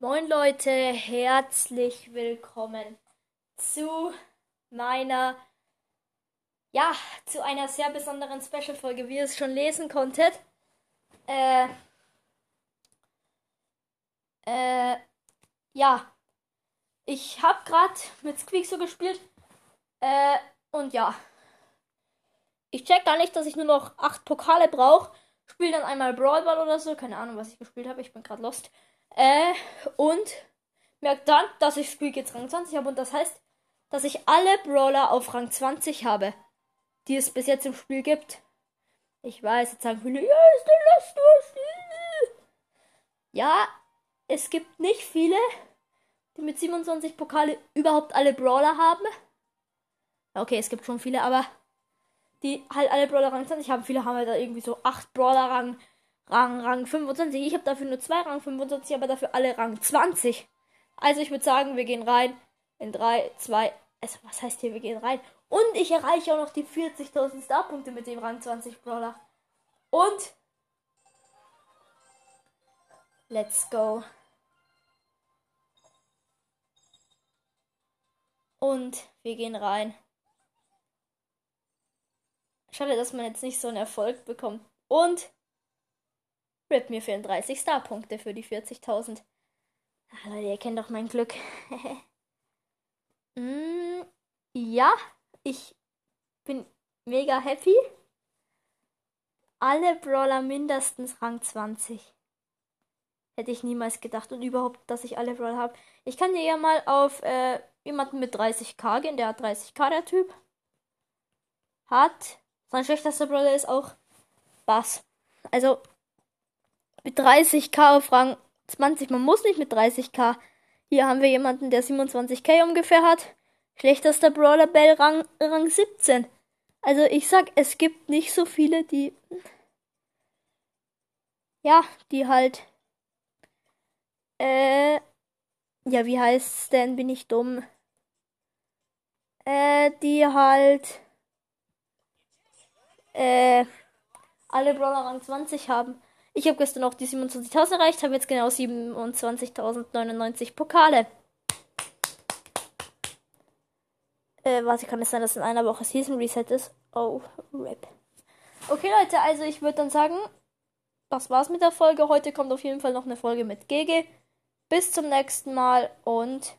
Moin Leute, herzlich willkommen zu meiner, ja, zu einer sehr besonderen Special-Folge, wie ihr es schon lesen konntet. Äh, äh, ja, ich habe gerade mit Squeak so gespielt. Äh, und ja, ich check gar nicht, dass ich nur noch acht Pokale brauche. Spiel dann einmal Brawl Ball oder so, keine Ahnung, was ich gespielt habe, ich bin gerade lost. Äh, und merkt dann, dass ich Squeak jetzt Rang 20 habe. Und das heißt, dass ich alle Brawler auf Rang 20 habe, die es bis jetzt im Spiel gibt. Ich weiß, jetzt sagen viele, ja, ist der Last Ja, es gibt nicht viele, die mit 27 Pokale überhaupt alle Brawler haben. Okay, es gibt schon viele, aber die halt alle Brawler Rang 20 haben. Viele haben halt da irgendwie so 8 Brawler Rang Rang, Rang 25. Ich habe dafür nur zwei Rang 25, aber dafür alle Rang 20. Also ich würde sagen, wir gehen rein in 3, 2, also was heißt hier, wir gehen rein. Und ich erreiche auch noch die 40.000 Starpunkte mit dem Rang 20 Brawler. Und let's go. Und wir gehen rein. Schade, dass man jetzt nicht so einen Erfolg bekommt. Und Rip, mir fehlen 30 Starpunkte für die 40.000. Ah, Leute, ihr kennt doch mein Glück. mm, ja, ich bin mega happy. Alle Brawler mindestens Rang 20. Hätte ich niemals gedacht. Und überhaupt, dass ich alle Brawler habe. Ich kann dir ja mal auf äh, jemanden mit 30k gehen. Der hat 30k, der Typ. Hat. Sein schlechtester Brawler ist auch Bass. Also, mit 30k auf Rang 20. Man muss nicht mit 30k. Hier haben wir jemanden, der 27k ungefähr hat. Schlechtester Brawler Bell Rang, Rang 17. Also ich sag, es gibt nicht so viele, die. Ja, die halt. Äh. Ja, wie heißt's denn? Bin ich dumm? Äh, die halt. Äh. Alle Brawler Rang 20 haben. Ich habe gestern auch die 27.000 erreicht, habe jetzt genau 27.099 Pokale. Äh, warte, kann es sein, dass in einer Woche Season Reset ist? Oh, RIP. Okay, Leute, also ich würde dann sagen, das war's mit der Folge. Heute kommt auf jeden Fall noch eine Folge mit GG. Bis zum nächsten Mal und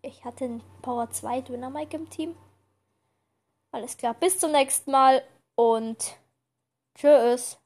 ich hatte einen Power 2 Döner Mike im Team. Alles klar, bis zum nächsten Mal und tschüss.